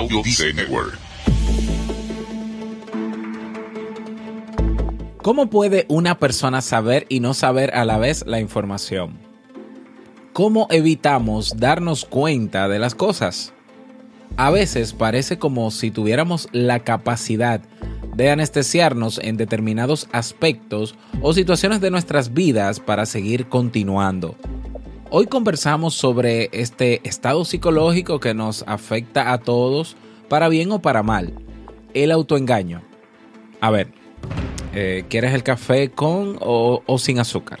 Audio Network. ¿Cómo puede una persona saber y no saber a la vez la información? ¿Cómo evitamos darnos cuenta de las cosas? A veces parece como si tuviéramos la capacidad de anestesiarnos en determinados aspectos o situaciones de nuestras vidas para seguir continuando. Hoy conversamos sobre este estado psicológico que nos afecta a todos, para bien o para mal, el autoengaño. A ver, eh, ¿quieres el café con o, o sin azúcar?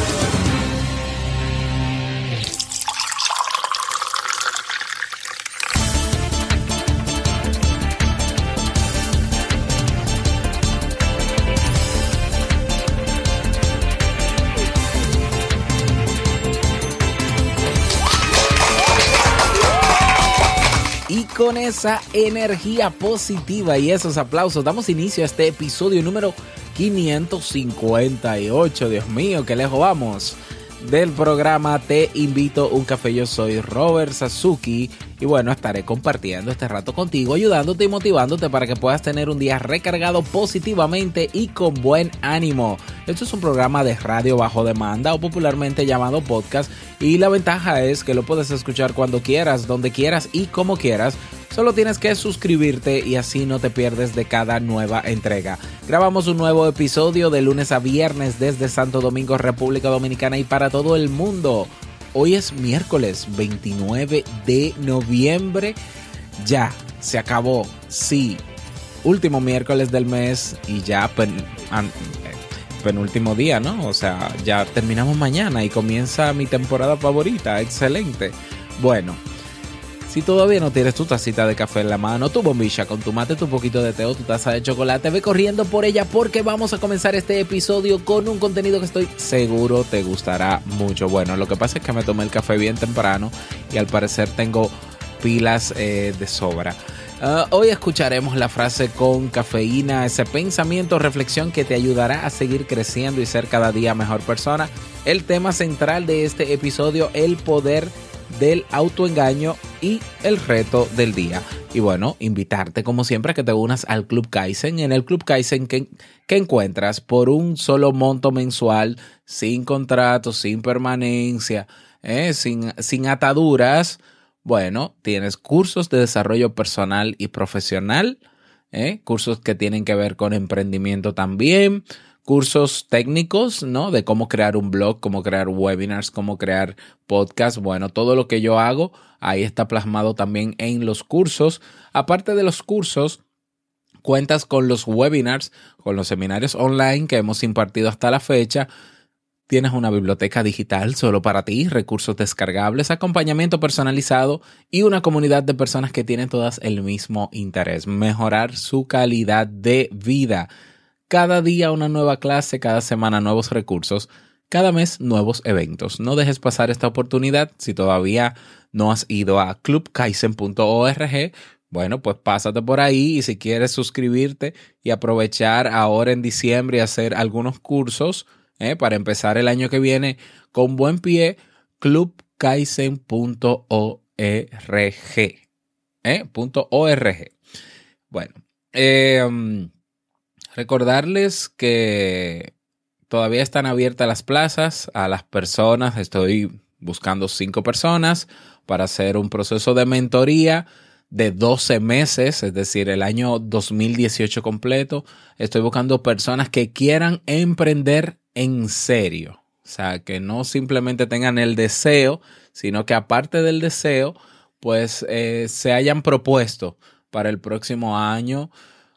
Con esa energía positiva y esos aplausos damos inicio a este episodio número 558. Dios mío, qué lejos vamos del programa Te invito un café. Yo soy Robert Sasuki y bueno, estaré compartiendo este rato contigo, ayudándote y motivándote para que puedas tener un día recargado positivamente y con buen ánimo. Esto es un programa de radio bajo demanda o popularmente llamado podcast y la ventaja es que lo puedes escuchar cuando quieras, donde quieras y como quieras. Solo tienes que suscribirte y así no te pierdes de cada nueva entrega. Grabamos un nuevo episodio de lunes a viernes desde Santo Domingo, República Dominicana y para todo el mundo. Hoy es miércoles 29 de noviembre. Ya, se acabó. Sí, último miércoles del mes y ya penúltimo día, ¿no? O sea, ya terminamos mañana y comienza mi temporada favorita. Excelente. Bueno, si todavía no tienes tu tacita de café en la mano, tu bombilla con tu mate, tu poquito de té o tu taza de chocolate, ve corriendo por ella porque vamos a comenzar este episodio con un contenido que estoy seguro te gustará mucho. Bueno, lo que pasa es que me tomé el café bien temprano y al parecer tengo pilas eh, de sobra. Ah, hoy escucharemos la frase con cafeína, ese pensamiento, reflexión que te ayudará a seguir creciendo y ser cada día mejor persona. El tema central de este episodio, el poder del autoengaño y el reto del día. Y bueno, invitarte como siempre a que te unas al Club Kaizen. En el Club Kaizen que, encuentras por un solo monto mensual, sin contrato, sin permanencia, eh, sin, sin ataduras bueno, tienes cursos de desarrollo personal y profesional, ¿eh? cursos que tienen que ver con emprendimiento también, cursos técnicos, ¿no? De cómo crear un blog, cómo crear webinars, cómo crear podcasts. Bueno, todo lo que yo hago ahí está plasmado también en los cursos. Aparte de los cursos, cuentas con los webinars, con los seminarios online que hemos impartido hasta la fecha Tienes una biblioteca digital solo para ti, recursos descargables, acompañamiento personalizado y una comunidad de personas que tienen todas el mismo interés, mejorar su calidad de vida. Cada día una nueva clase, cada semana nuevos recursos, cada mes nuevos eventos. No dejes pasar esta oportunidad si todavía no has ido a clubkaisen.org. Bueno, pues pásate por ahí y si quieres suscribirte y aprovechar ahora en diciembre y hacer algunos cursos, ¿eh? para empezar el año que viene con buen pie, clubkaisen.org. ¿eh? .org. Bueno, em, recordarles que todavía están abiertas las plazas a las personas. Estoy buscando cinco personas para hacer un proceso de mentoría de 12 meses, es decir, el año 2018 completo. Estoy buscando personas que quieran emprender en serio. O sea, que no simplemente tengan el deseo, sino que aparte del deseo, pues eh, se hayan propuesto para el próximo año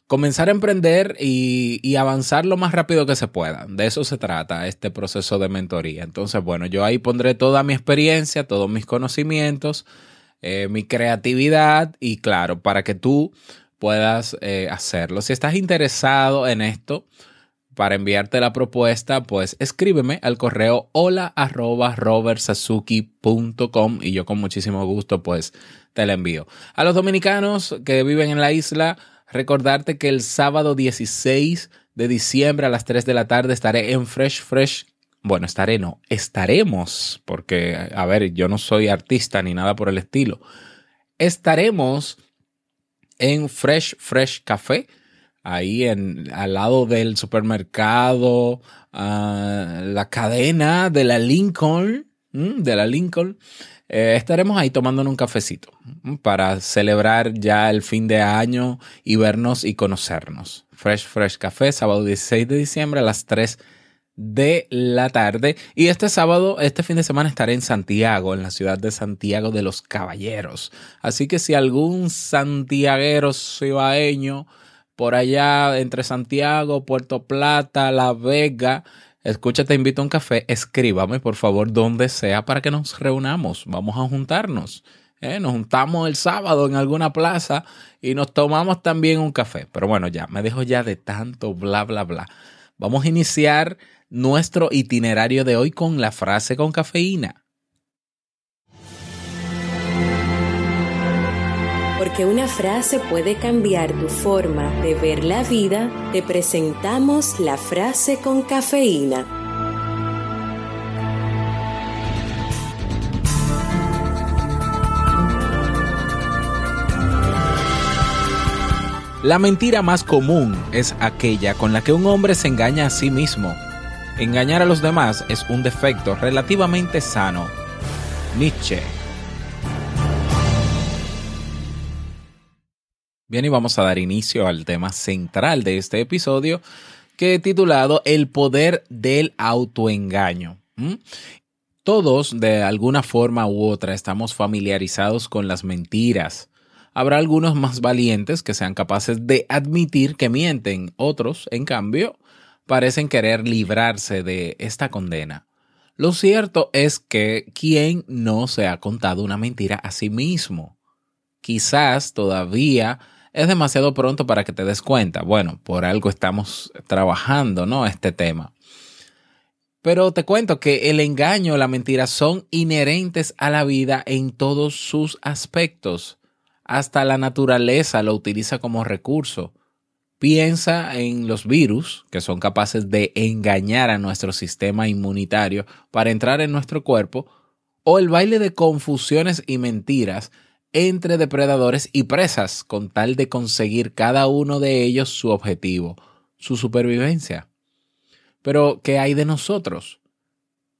comenzar a emprender y, avanzar lo más rápido que se pueda. De eso se trata este proceso de mentoría. Entonces, bueno, yo ahí pondré toda mi experiencia, todos mis conocimientos, eh, mi creatividad y claro, para que tú puedas eh, hacerlo. Si estás interesado en esto, para enviarte la propuesta, pues escríbeme al correo hola arroba y yo con muchísimo gusto pues te la envío. A los dominicanos que viven en la isla, recordarte que el sábado 16 de diciembre a las 3 de la tarde estaré en Fresh Fresh. Bueno, estaré, no, estaremos, porque, a ver, yo no soy artista ni nada por el estilo. Estaremos en Fresh Fresh Café ahí en, al lado del supermercado, ah, la cadena de la Lincoln, de la Lincoln. Eh, estaremos ahí tomándonos un cafecito para celebrar ya el fin de año y vernos y conocernos. Fresh Fresh Café, sábado 16 de diciembre a las 3 de la tarde. Y este sábado, este fin de semana estaré en Santiago, en la ciudad de Santiago de los Caballeros. Así que si algún santiaguero cibaeño por allá entre Santiago, Puerto Plata, La Vega. Escucha, te invito a un café, escríbame por favor donde sea para que nos reunamos, vamos a juntarnos. ¿eh? Nos juntamos el sábado en alguna plaza y nos tomamos también un café. Pero bueno, ya, me dejo ya de tanto bla, bla, bla. Vamos a iniciar nuestro itinerario de hoy con la frase con cafeína. Porque una frase puede cambiar tu forma de ver la vida, te presentamos la frase con cafeína. La mentira más común es aquella con la que un hombre se engaña a sí mismo. Engañar a los demás es un defecto relativamente sano. Nietzsche. Bien, y vamos a dar inicio al tema central de este episodio que he titulado El poder del autoengaño. Todos, de alguna forma u otra, estamos familiarizados con las mentiras. Habrá algunos más valientes que sean capaces de admitir que mienten, otros, en cambio, parecen querer librarse de esta condena. Lo cierto es que ¿quién no se ha contado una mentira a sí mismo? Quizás todavía es demasiado pronto para que te des cuenta. Bueno, por algo estamos trabajando, ¿no? Este tema. Pero te cuento que el engaño, la mentira son inherentes a la vida en todos sus aspectos. Hasta la naturaleza lo utiliza como recurso. Piensa en los virus que son capaces de engañar a nuestro sistema inmunitario para entrar en nuestro cuerpo o el baile de confusiones y mentiras entre depredadores y presas con tal de conseguir cada uno de ellos su objetivo, su supervivencia. Pero, ¿qué hay de nosotros?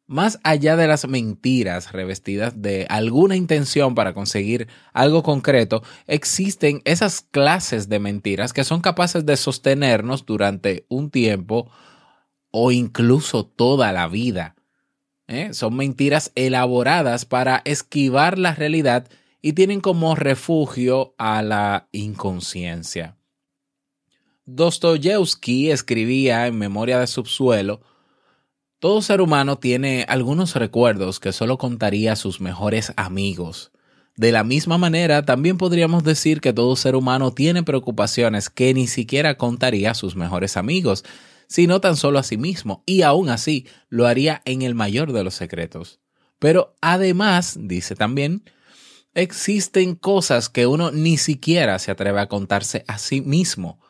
Más allá de las mentiras revestidas de alguna intención para conseguir algo concreto, existen esas clases de mentiras que son capaces de sostenernos durante un tiempo o incluso toda la vida. ¿eh? Son mentiras elaboradas para esquivar la realidad y tienen como refugio a la inconsciencia. Dostoyevsky escribía en Memoria de Subsuelo, todo ser humano tiene algunos recuerdos que solo contaría a sus mejores amigos. De la misma manera, también podríamos decir que todo ser humano tiene preocupaciones que ni siquiera contaría a sus mejores amigos, sino tan solo a sí mismo, y aún así lo haría en el mayor de los secretos. Pero además, dice también, existen cosas que uno ni siquiera se atreve a contarse a sí mismo.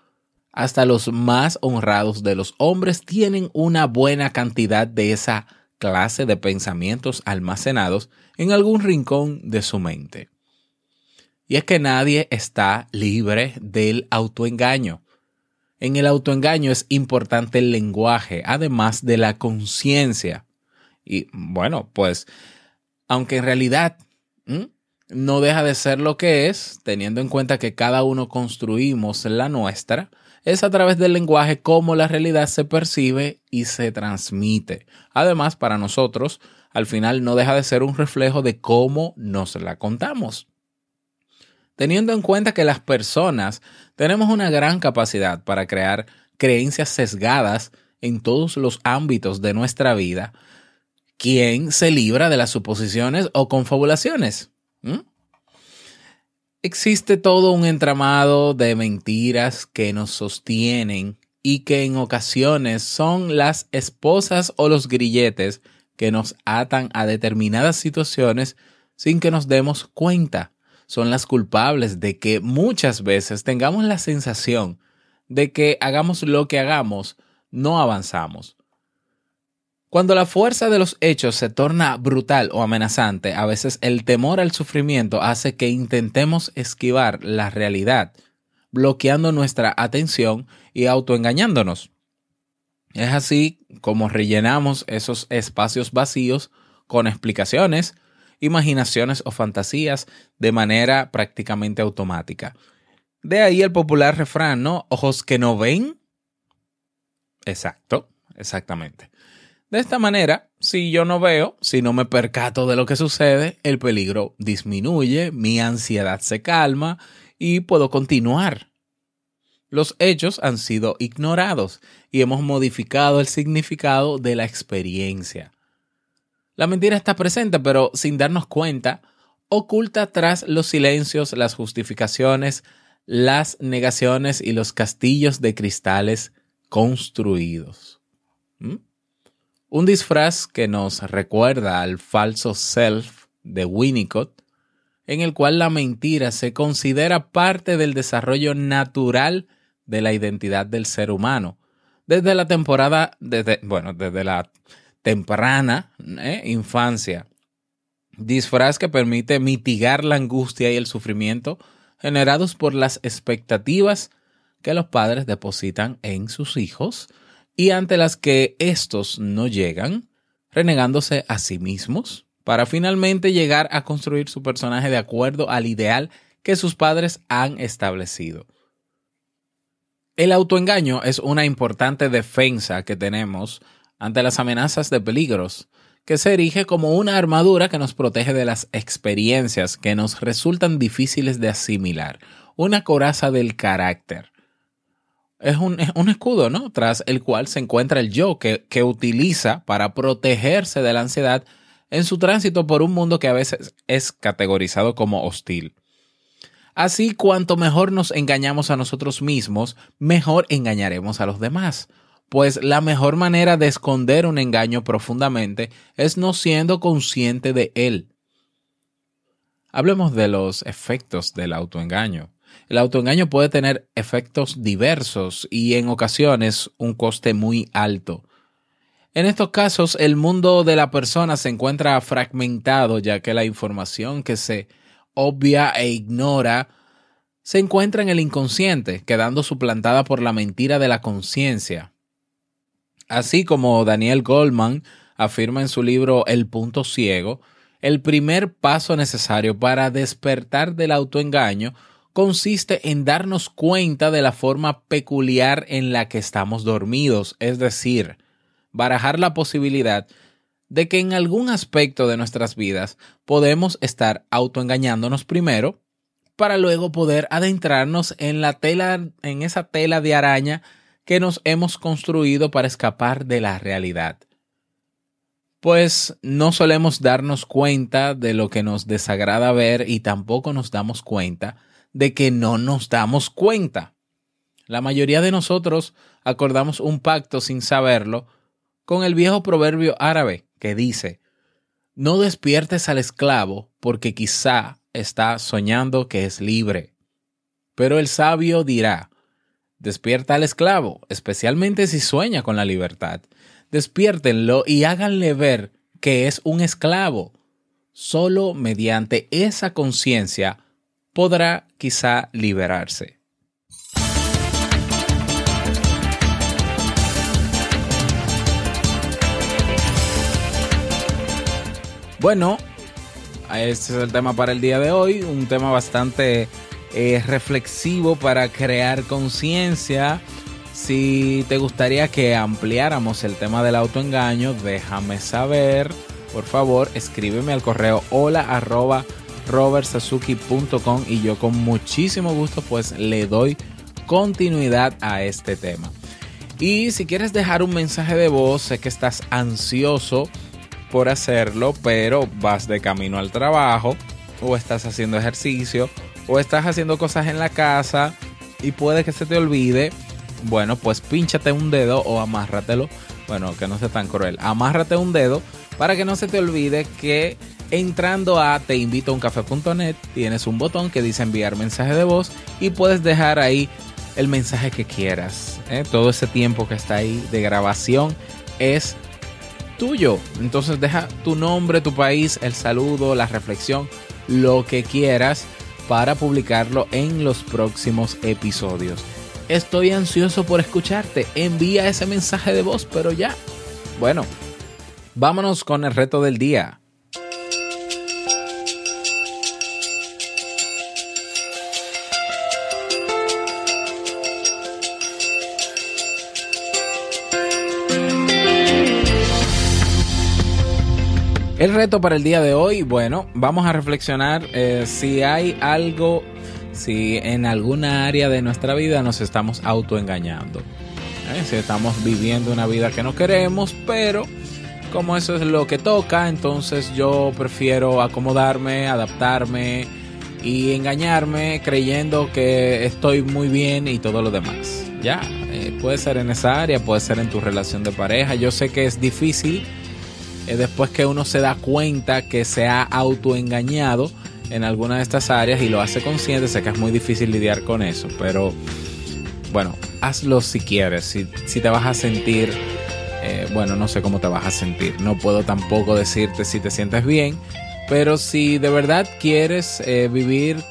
Hasta los más honrados de los hombres tienen una buena cantidad de esa clase de pensamientos almacenados en algún rincón de su mente. Y es que nadie está libre del autoengaño. En el autoengaño es importante el lenguaje, además de la conciencia. Y bueno, pues, aunque en realidad no deja de ser lo que es, teniendo en cuenta que cada uno construimos la nuestra, es a través del lenguaje cómo la realidad se percibe y se transmite. Además, para nosotros, al final no deja de ser un reflejo de cómo nos la contamos. teniendo en cuenta que las personas tenemos una gran capacidad para crear creencias sesgadas en todos los ámbitos de nuestra vida, ¿quién se libra de las suposiciones o confabulaciones? ¿Mm? Existe todo un entramado de mentiras que nos sostienen y que en ocasiones son las esposas o los grilletes que nos atan a determinadas situaciones sin que nos demos cuenta. Son las culpables de que muchas veces tengamos la sensación de que hagamos lo que hagamos, no avanzamos. Cuando la fuerza de los hechos se torna brutal o amenazante, a veces el temor al sufrimiento hace que intentemos esquivar la realidad, bloqueando nuestra atención y autoengañándonos. Es así como rellenamos esos espacios vacíos con explicaciones, imaginaciones o fantasías de manera prácticamente automática. De ahí el popular refrán, ¿no? Ojos que no ven. Exacto, exactamente. De esta manera, si yo no veo, si no me percato de lo que sucede, el peligro disminuye, mi ansiedad se calma y puedo continuar. Los hechos han sido ignorados y hemos modificado el significado de la experiencia. La mentira está presente, pero sin darnos cuenta, oculta tras los silencios, las justificaciones, las negaciones y los castillos de cristales construidos. ¿Mm? Un disfraz que nos recuerda al falso self de Winnicott, en el cual la mentira se considera parte del desarrollo natural de la identidad del ser humano. Desde la temporada, desde, bueno, desde la temprana ¿eh? infancia. Disfraz que permite mitigar la angustia y el sufrimiento generados por las expectativas que los padres depositan en sus hijos y ante las que estos no llegan, renegándose a sí mismos, para finalmente llegar a construir su personaje de acuerdo al ideal que sus padres han establecido. El autoengaño es una importante defensa que tenemos ante las amenazas de peligros, que se erige como una armadura que nos protege de las experiencias que nos resultan difíciles de asimilar, una coraza del carácter. Es un, escudo, ¿no? Tras el cual se encuentra el yo que, que utiliza para protegerse de la ansiedad en su tránsito por un mundo que a veces es categorizado como hostil. Así, cuanto mejor nos engañamos a nosotros mismos, mejor engañaremos a los demás pues la mejor manera de esconder un engaño profundamente es no siendo consciente de él. Hablemos de los efectos del autoengaño. El autoengaño puede tener efectos diversos y en ocasiones un coste muy alto. En estos casos, el mundo de la persona se encuentra fragmentado ya que la información que se obvia e ignora se encuentra en el inconsciente, quedando suplantada por la mentira de la conciencia. Así como Daniel Goldman afirma en su libro El punto ciego, el primer paso necesario para despertar del autoengaño consiste en darnos cuenta de la forma peculiar en la que estamos dormidos, es decir, barajar la posibilidad de que en algún aspecto de nuestras vidas podemos estar autoengañándonos primero para luego poder adentrarnos en la tela en esa tela de araña que nos hemos construido para escapar de la realidad. Pues no solemos darnos cuenta de lo que nos desagrada ver y tampoco nos damos cuenta de que no nos damos cuenta. La mayoría de nosotros acordamos un pacto sin saberlo con el viejo proverbio árabe que dice, no despiertes al esclavo porque quizá está soñando que es libre. Pero el sabio dirá, Despierta al esclavo, especialmente si sueña con la libertad. Despiértenlo y háganle ver que es un esclavo. Solo mediante esa conciencia podrá quizá liberarse. Bueno, este es el tema para el día de hoy, un tema bastante es reflexivo para crear conciencia. Si te gustaría que ampliáramos el tema del autoengaño, déjame saber. Por favor, escríbeme al correo hola arroba robertsazuki.com y yo con muchísimo gusto pues le doy continuidad a este tema. Y si quieres dejar un mensaje de voz, sé que estás ansioso por hacerlo, pero vas de camino al trabajo o estás haciendo ejercicio o estás haciendo cosas en la casa y puede que se te olvide. Bueno, pues pínchate un dedo o amárratelo. Bueno, que no sea tan cruel. Amárrate un dedo para que no se te olvide que entrando a teinvitouncafe.net tienes un botón que dice enviar mensaje de voz y puedes dejar ahí el mensaje que quieras. ¿eh? Todo ese tiempo que está ahí de grabación es tuyo. Entonces deja tu nombre, tu país, el saludo, la reflexión, lo que quieras para publicarlo en los próximos episodios. Estoy ansioso por escucharte. Envía ese mensaje de voz, pero ya. Bueno, vámonos con el reto del día. El reto para el día de hoy, bueno, vamos a reflexionar eh, si hay algo, si en alguna área de nuestra vida nos estamos autoengañando. ¿eh? Si estamos viviendo una vida que no queremos, pero como eso es lo que toca, entonces yo prefiero acomodarme, adaptarme y engañarme creyendo que estoy muy bien y todo lo demás. Ya, eh, puede ser en esa área, puede ser en tu relación de pareja. Yo sé que es difícil después que uno se da cuenta que se ha autoengañado en alguna de estas áreas y lo hace consciente, sé que es muy difícil lidiar con eso, pero bueno, hazlo si quieres, si, si te vas a sentir, eh, bueno, no sé cómo te vas a sentir, no puedo tampoco decirte si te sientes bien, pero si de verdad quieres eh, vivir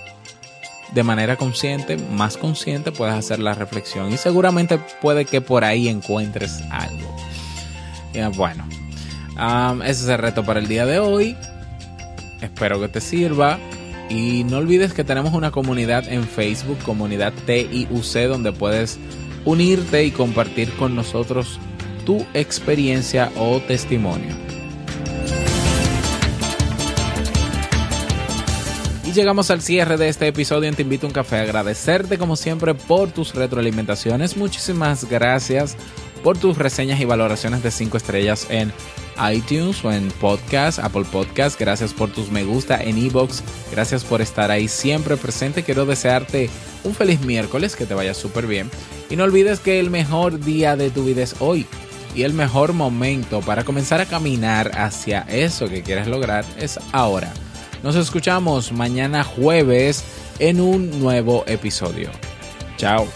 de manera consciente, más consciente, puedes hacer la reflexión y seguramente puede que por ahí encuentres algo. bueno, ese es el reto para el día de hoy. Espero que te sirva. Y no olvides que tenemos una comunidad en Facebook, comunidad TIUC, donde puedes unirte y compartir con nosotros tu experiencia o testimonio. Y llegamos al cierre de este episodio Te Invito a un Café. Agradecerte como siempre por tus retroalimentaciones. Muchísimas gracias por tus reseñas y valoraciones de 5 estrellas en iTunes o en podcast, Apple Podcast. Gracias por tus me gusta en iBox. Gracias por estar ahí siempre presente. Quiero desearte un feliz miércoles, que te vaya súper bien. Y no olvides que el mejor día de tu vida es hoy. Y el mejor momento para comenzar a caminar hacia eso que quieres lograr es ahora. Nos escuchamos mañana jueves en un nuevo episodio. Chao.